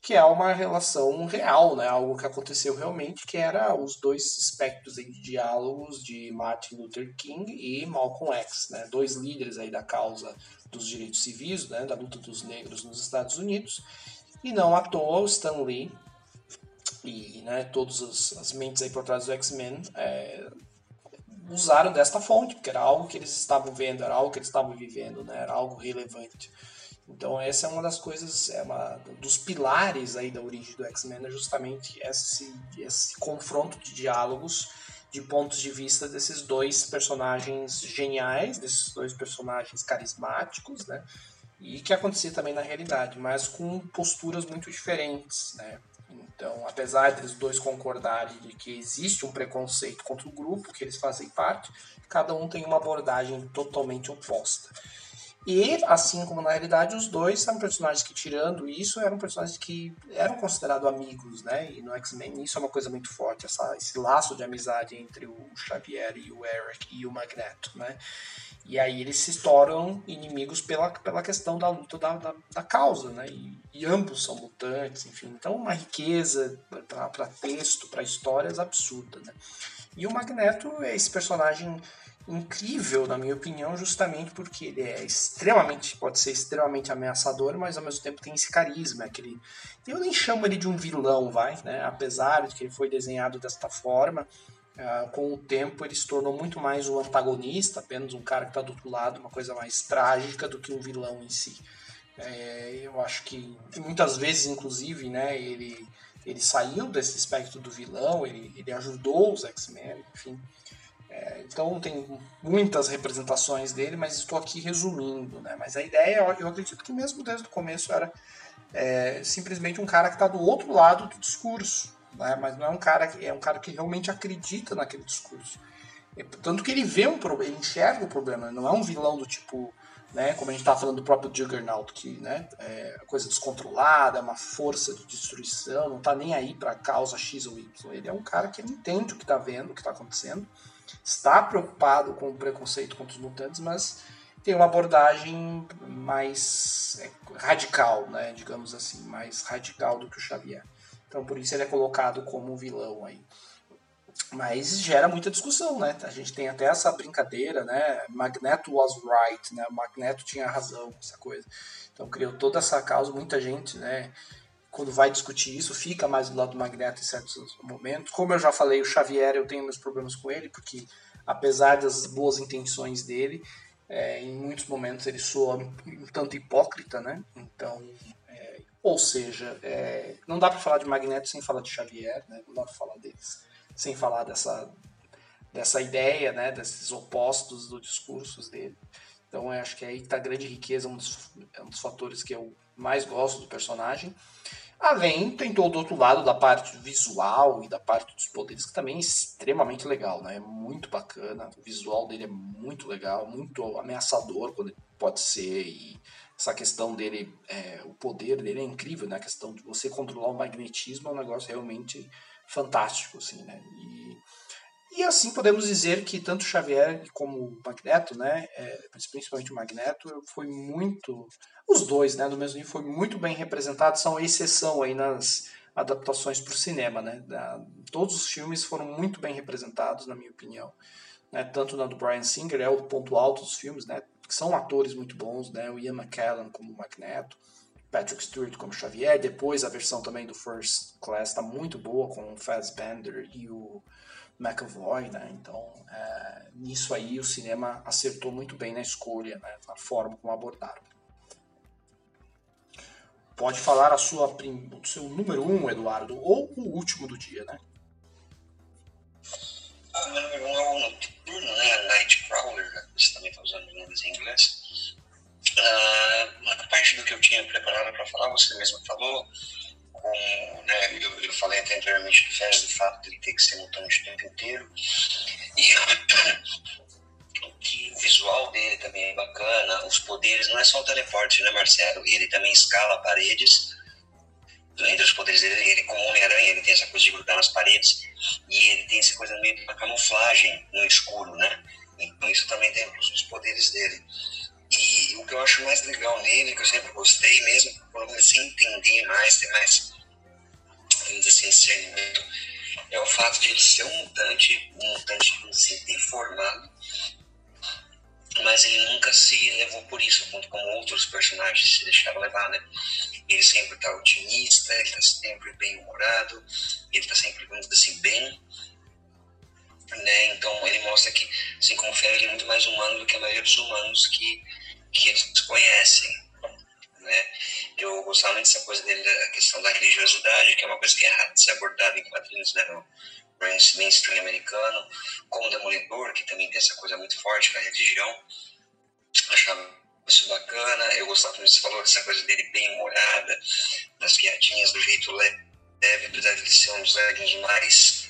que é uma relação real, né, algo que aconteceu realmente, que era os dois espectros de diálogos de Martin Luther King e Malcolm X, né, dois líderes aí da causa dos direitos civis, né, da luta dos negros nos Estados Unidos, e não à toa o Stan Lee e né, todas as, mentes aí por trás do X-Men é, usaram desta fonte, porque era algo que eles estavam vendo, era algo que eles estavam vivendo, né? era algo relevante. Então essa é uma das coisas, é uma dos pilares aí da origem do X-Men, é justamente esse, esse confronto de diálogos, de pontos de vista desses dois personagens geniais, desses dois personagens carismáticos, né? E que acontecia também na realidade, mas com posturas muito diferentes, né? Então, apesar deles dois concordarem de que existe um preconceito contra o grupo, que eles fazem parte, cada um tem uma abordagem totalmente oposta. E, assim como na realidade, os dois são personagens que, tirando isso, eram personagens que eram considerados amigos, né? E no X-Men isso é uma coisa muito forte, essa, esse laço de amizade entre o Xavier e o Eric e o Magneto, né? E aí eles se tornam inimigos pela, pela questão da luta da, da, da causa, né? E, e, ambos são mutantes, enfim. Então, uma riqueza para texto, para histórias absurda, né? E o Magneto é esse personagem incrível, na minha opinião, justamente porque ele é extremamente, pode ser extremamente ameaçador, mas ao mesmo tempo tem esse carisma, aquele, eu nem chamo ele de um vilão, vai, né? Apesar de que ele foi desenhado desta forma, uh, com o tempo ele se tornou muito mais o antagonista, apenas um cara que está do outro lado, uma coisa mais trágica do que um vilão em si. É, eu acho que muitas vezes, inclusive, né, ele ele saiu desse espectro do vilão, ele, ele ajudou os X-Men, enfim. Então tem muitas representações dele, mas estou aqui resumindo, né? Mas a ideia, eu acredito que mesmo desde o começo era é, simplesmente um cara que está do outro lado do discurso, né? Mas não é um cara que é um cara que realmente acredita naquele discurso. É, tanto que ele vê um problema, ele enxerga o problema, não é um vilão do tipo, né? Como a gente estava falando do próprio Juggernaut, que, né? É coisa descontrolada, é uma força de destruição, não está nem aí para a causa X ou Y. Ele é um cara que entende o que está vendo, o que está acontecendo está preocupado com o preconceito contra os mutantes, mas tem uma abordagem mais é, radical, né, digamos assim, mais radical do que o Xavier. Então por isso ele é colocado como vilão aí. Mas gera muita discussão, né? A gente tem até essa brincadeira, né? Magneto was right, né? Magneto tinha razão, essa coisa. Então criou toda essa causa, muita gente, né? Quando vai discutir isso, fica mais do lado do Magneto em certos momentos. Como eu já falei, o Xavier, eu tenho meus problemas com ele, porque apesar das boas intenções dele, é, em muitos momentos ele soa um tanto hipócrita, né? Então, é, ou seja, é, não dá para falar de Magneto sem falar de Xavier, né? Não dá para falar deles sem falar dessa dessa ideia, né? Desses opostos dos discursos dele. Então, acho que aí está a grande riqueza, um dos, é um dos fatores que eu mais gosto do personagem. Além, tem todo outro lado da parte visual e da parte dos poderes, que também é extremamente legal, né? É muito bacana. O visual dele é muito legal, muito ameaçador quando ele pode ser. E essa questão dele, é, o poder dele é incrível, né? A questão de você controlar o magnetismo é um negócio realmente fantástico, assim, né? E, e assim podemos dizer que tanto Xavier como Magneto, né? É, principalmente o Magneto, foi muito os dois, né, do mesmo nível, foi muito bem representados, são exceção aí nas adaptações para o cinema, né? Da, todos os filmes foram muito bem representados, na minha opinião. Né? Tanto na do Brian Singer, é o ponto alto dos filmes, né? Que são atores muito bons, né? O Ian McKellen como Magneto, Patrick Stewart como Xavier, depois a versão também do First Class está muito boa com o Fassbender e o McAvoy, né? Então, é, nisso aí o cinema acertou muito bem na escolha, né? na forma como abordaram. Pode falar a sua prim... o seu número um, Eduardo, ou o último do dia, né? Ah, meu número um é o Noturno, né? Nightcrawler, né? você também está usando nomes em inglês. Uh, uma parte do que eu tinha preparado para falar, você mesmo falou, com, né, eu, eu falei anteriormente do Férias, do fato de ter que ser mutante o tempo inteiro. E que o visual dele também é bacana, os poderes, não é só o teleporte, né, Marcelo? Ele também escala paredes. Entre os poderes dele, ele como Homem-Aranha, ele tem essa coisa de grudar nas paredes e ele tem essa coisa meio de uma camuflagem no escuro, né? Então isso também tem os poderes dele. E o que eu acho mais legal nele, que eu sempre gostei mesmo, quando eu comecei a entender mais, é o fato de ele ser um mutante, um mutante assim, deformado, mas ele nunca se levou por isso, como outros personagens se deixaram levar, né? Ele sempre tá otimista, ele tá sempre bem-humorado, ele tá sempre, vamos assim, bem, né? Então ele mostra que, assim como o ele é muito mais humano do que a maioria dos humanos que, que eles conhecem, né? Eu gostava muito dessa coisa dele, da questão da religiosidade, que é uma coisa que é rara de ser abordada em quadrinhos, né? No, mainstream americano, como Demolidor, que também tem essa coisa muito forte com a religião. Achava isso bacana. Eu gostava, como você falou, dessa coisa dele bem humorada, das piadinhas, do jeito leve apesar de ser um dos dos mais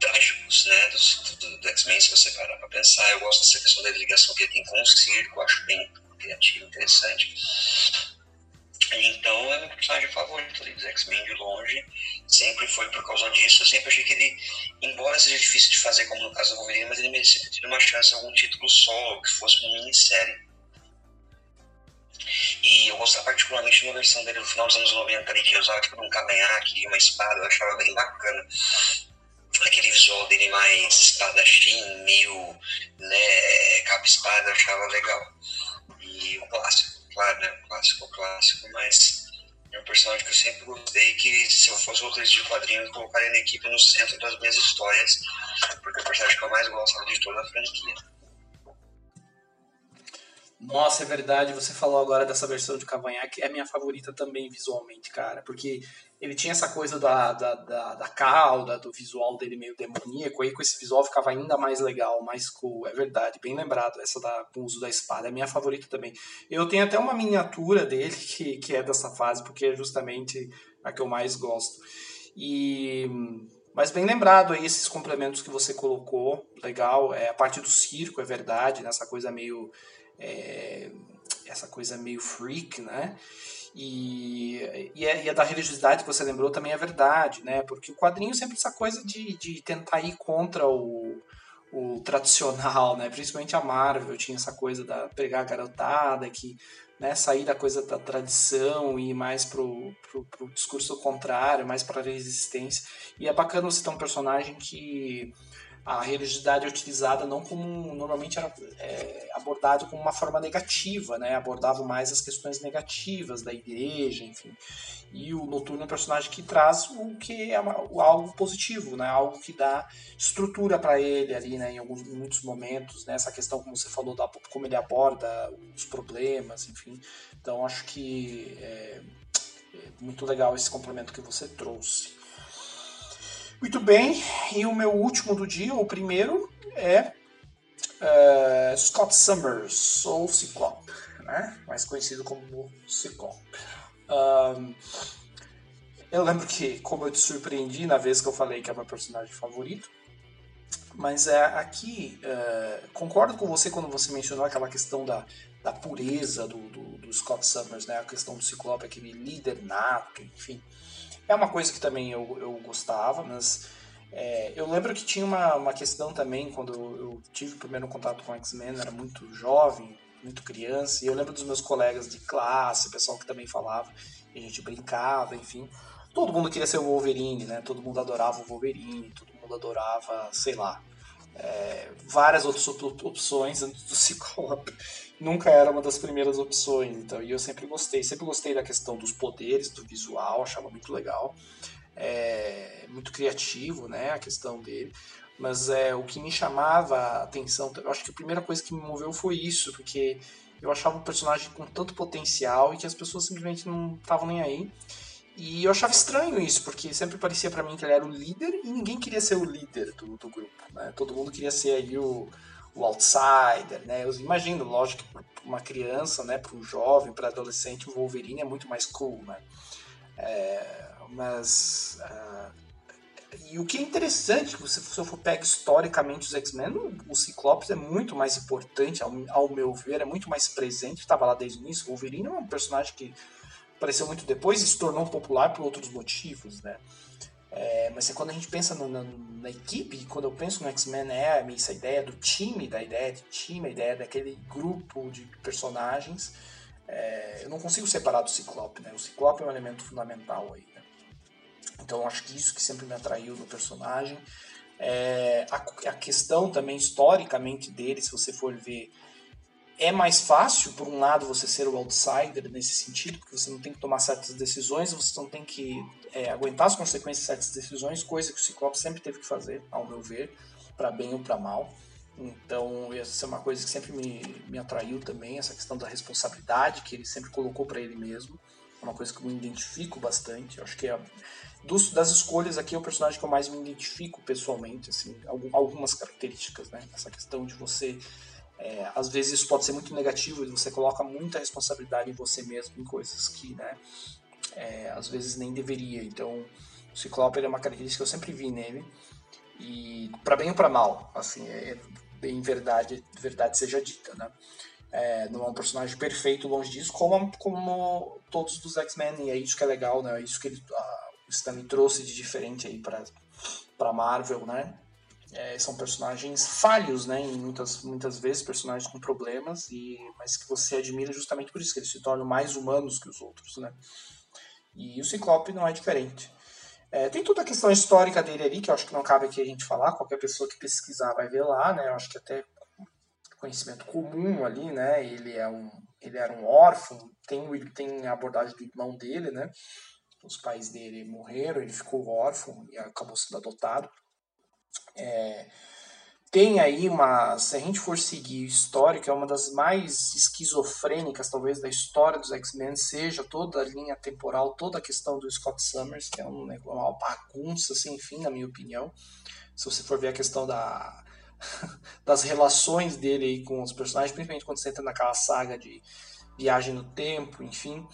trágicos né, do, do, do X-Men, se você parar para pensar. Eu gosto dessa questão da ligação que ele tem com o circo, acho bem criativo, interessante. Então é meu personagem favorito ali dos X-Men de longe. Sempre foi por causa disso. Eu sempre achei que ele, embora seja difícil de fazer, como no caso do Wolverine, mas ele merecia ter uma chance, algum título solo, que fosse uma minissérie. E eu gostava particularmente de uma versão dele no final dos anos 90, ali, que usava tipo um cavanhaque e uma espada, eu achava bem bacana. Aquele visual dele mais espadachim, meio né, capa-espada, eu achava legal. E o clássico, claro, né? Clássico, clássico, mas é um personagem que eu sempre gostei que se eu fosse roteirista de quadrinhos, eu colocaria na equipe no centro das minhas histórias, porque é o personagem que eu mais gosto de toda a franquia. Nossa, é verdade. Você falou agora dessa versão de Cavanhaque. É minha favorita também visualmente, cara. Porque ele tinha essa coisa da, da, da, da cauda, do visual dele meio demoníaco. Aí com esse visual ficava ainda mais legal, mais cool. É verdade, bem lembrado. Essa da, com o uso da espada. É minha favorita também. Eu tenho até uma miniatura dele que, que é dessa fase, porque é justamente a que eu mais gosto. E. Mas bem lembrado aí esses complementos que você colocou, legal. É a parte do circo, é verdade, nessa coisa meio é, essa coisa meio freak, né? E, e, a, e a da religiosidade que você lembrou também é verdade, né? Porque o quadrinho sempre essa coisa de, de tentar ir contra o, o tradicional, né? Principalmente a Marvel tinha essa coisa da pegar a garotada, que né, sair da coisa da tradição e ir mais pro, pro, pro discurso contrário, mais para a resistência. E é bacana você ter um personagem que a religiosidade é utilizada não como normalmente era é, abordado como uma forma negativa, né? Abordava mais as questões negativas da igreja, enfim. E o Noturno é um personagem que traz o que é algo positivo, né? Algo que dá estrutura para ele ali, né? Em alguns em muitos momentos, né? Essa questão como você falou da como ele aborda os problemas, enfim. Então acho que é, é muito legal esse complemento que você trouxe. Muito bem, e o meu último do dia, o primeiro, é uh, Scott Summers, ou Ciclope, né? mais conhecido como Ciclope. Um, eu lembro que, como eu te surpreendi na vez que eu falei que é meu personagem favorito, mas é, aqui, uh, concordo com você quando você mencionou aquela questão da, da pureza do, do, do Scott Summers, né? a questão do Ciclope, aquele líder nato, enfim. É uma coisa que também eu, eu gostava, mas é, eu lembro que tinha uma, uma questão também, quando eu tive o primeiro contato com X-Men, era muito jovem, muito criança, e eu lembro dos meus colegas de classe, pessoal que também falava, e a gente brincava, enfim. Todo mundo queria ser o Wolverine, né? Todo mundo adorava o Wolverine, todo mundo adorava, sei lá, é, várias outras opções do Ciclope. Nunca era uma das primeiras opções, então, e eu sempre gostei. Sempre gostei da questão dos poderes, do visual, achava muito legal. É, muito criativo, né, a questão dele. Mas é, o que me chamava a atenção, eu acho que a primeira coisa que me moveu foi isso, porque eu achava um personagem com tanto potencial e que as pessoas simplesmente não estavam nem aí. E eu achava estranho isso, porque sempre parecia para mim que ele era o líder e ninguém queria ser o líder do, do grupo. Né? Todo mundo queria ser aí o, o outsider, né? Eu imagino, lógico, para uma criança, né, para um jovem, para adolescente, o Wolverine é muito mais cool, né? É, mas uh, e o que é interessante, você, se eu for pegar historicamente os X-Men, o Ciclopes é muito mais importante, ao, ao meu ver, é muito mais presente, estava lá desde o início. O Wolverine é um personagem que apareceu muito depois e se tornou popular por outros motivos, né? É, mas é quando a gente pensa no, na, na, equipe, quando eu penso no X-Men, é essa ideia do time, da ideia de time, a ideia daquele grupo de personagens. É, eu não consigo separar do Ciclope, né? O Ciclope é um elemento fundamental aí, né? Então acho que isso que sempre me atraiu no personagem. É, a, a questão também historicamente dele, se você for ver é mais fácil, por um lado, você ser o outsider nesse sentido, porque você não tem que tomar certas decisões, você não tem que é, aguentar as consequências de certas decisões, coisa que o Ciclope sempre teve que fazer, ao meu ver, para bem ou para mal. Então, essa é uma coisa que sempre me, me atraiu também, essa questão da responsabilidade que ele sempre colocou para ele mesmo. É uma coisa que eu me identifico bastante. Eu acho que é, dos, das escolhas aqui é o personagem que eu mais me identifico pessoalmente, assim, algumas características, né? Essa questão de você é, às vezes isso pode ser muito negativo e você coloca muita responsabilidade em você mesmo, em coisas que, né, é, às vezes nem deveria. Então, O Ciclope é uma característica que eu sempre vi nele. E para bem ou para mal, assim, é, bem verdade, verdade seja dita, né? É, não é um personagem perfeito longe disso, como, como todos dos X-Men, e é isso que é legal, né? É isso que ele, a, o Stanley trouxe de diferente aí para para Marvel, né? É, são personagens falhos, né? Muitas, muitas vezes, personagens com problemas, e mas que você admira justamente por isso, que eles se tornam mais humanos que os outros, né? E o Ciclope não é diferente. É, tem toda a questão histórica dele ali, que eu acho que não cabe aqui a gente falar, qualquer pessoa que pesquisar vai ver lá, né? Eu acho que até conhecimento comum ali, né? Ele é um, ele era um órfão, tem, tem a abordagem do irmão dele, né? Os pais dele morreram, ele ficou órfão e acabou sendo adotado. É, tem aí uma, se a gente for seguir histórica, é uma das mais esquizofrênicas, talvez, da história dos X-Men, seja toda a linha temporal, toda a questão do Scott Summers, que é um, uma bagunça sem fim, na minha opinião. Se você for ver a questão da, das relações dele aí com os personagens, principalmente quando você entra naquela saga de viagem no tempo, enfim.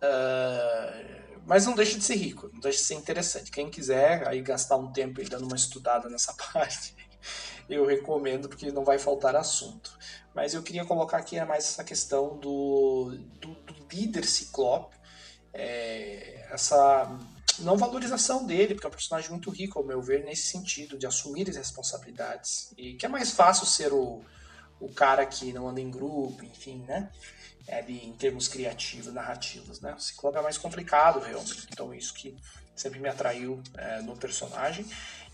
Uh, mas não deixa de ser rico, não deixa de ser interessante. Quem quiser aí gastar um tempo aí dando uma estudada nessa parte, eu recomendo porque não vai faltar assunto. Mas eu queria colocar aqui mais essa questão do, do, do líder Ciclope, é, essa não valorização dele, porque é um personagem muito rico, ao meu ver, nesse sentido, de assumir as responsabilidades. E que é mais fácil ser o, o cara que não anda em grupo, enfim, né? É ali, em termos criativos, narrativos, né? O Ciclope é mais complicado, realmente. Então, isso que sempre me atraiu é, no personagem.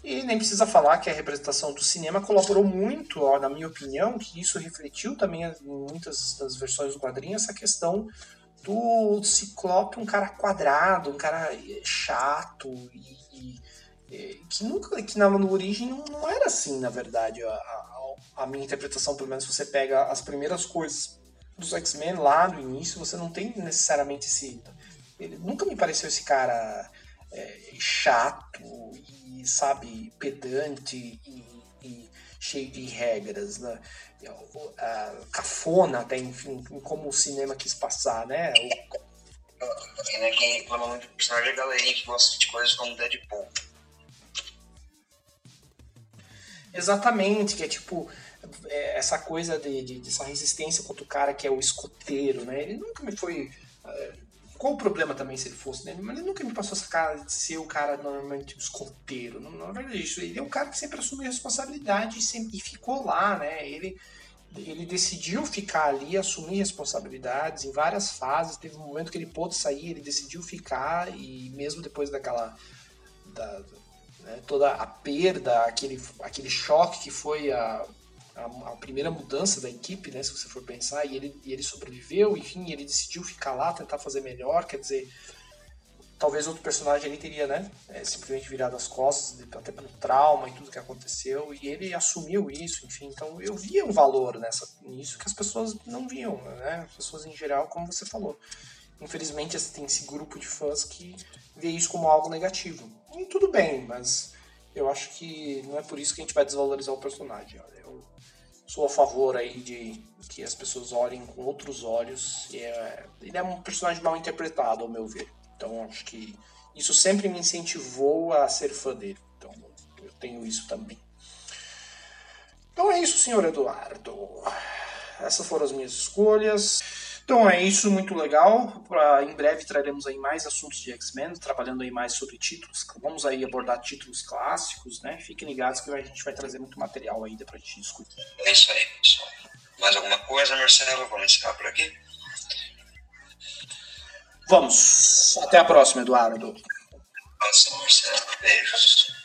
E nem precisa falar que a representação do cinema colaborou muito, ó, na minha opinião, que isso refletiu também em muitas das versões do quadrinho, essa questão do Ciclope um cara quadrado, um cara eh, chato e, e eh, que nunca que na origem não, não, era assim, na verdade. A, a, a, minha interpretação, pelo menos, você pega as primeiras coisas dos X-Men lá no início, você não tem necessariamente esse. Ele nunca me pareceu esse cara é, chato e, sabe, pedante e, e cheio de regras, né? Uh, cafona até, enfim, como o cinema quis passar, né? O... né quem reclama muito do personagem a galerinha que gosta de coisas como Deadpool. Exatamente, que é tipo essa coisa de, de, dessa resistência contra o cara que é o escoteiro, né? Ele nunca me foi. Uh, qual o problema também se ele fosse, né? Mas ele nunca me passou essa cara de ser o cara normalmente escoteiro. Não, é verdade isso. Ele é um cara que sempre assumiu responsabilidade e, sempre, e ficou lá, né? Ele, ele decidiu ficar ali, assumir responsabilidades em várias fases. Teve um momento que ele pôde sair, ele decidiu ficar e mesmo depois daquela da, né, toda a perda, aquele, aquele choque que foi a a, a, primeira mudança da equipe, né, se você for pensar, e ele, e ele sobreviveu, enfim, ele decidiu ficar lá, tentar fazer melhor, quer dizer, talvez outro personagem ali teria, né, é, simplesmente virado as costas, até pelo trauma e tudo que aconteceu, e ele assumiu isso, enfim, então eu via um valor nessa, nisso que as pessoas não viam, né, as pessoas em geral, como você falou. Infelizmente tem esse grupo de fãs que vê isso como algo negativo. E tudo bem, mas eu acho que não é por isso que a gente vai desvalorizar o personagem. Eu sou a favor aí de que as pessoas olhem com outros olhos. É, ele é um personagem mal interpretado, ao meu ver. Então acho que isso sempre me incentivou a ser fã dele. Então eu tenho isso também. Então é isso, senhor Eduardo. Essas foram as minhas escolhas. Então é isso, muito legal. Pra, em breve traremos aí mais assuntos de X-Men, trabalhando aí mais sobre títulos. Vamos aí abordar títulos clássicos, né? Fiquem ligados que a gente vai trazer muito material ainda pra gente discutir. É isso aí, pessoal. Mais alguma coisa, Marcelo? Vamos encerrar por aqui? Vamos. Até a próxima, Eduardo. Nossa, Marcelo. Beijos.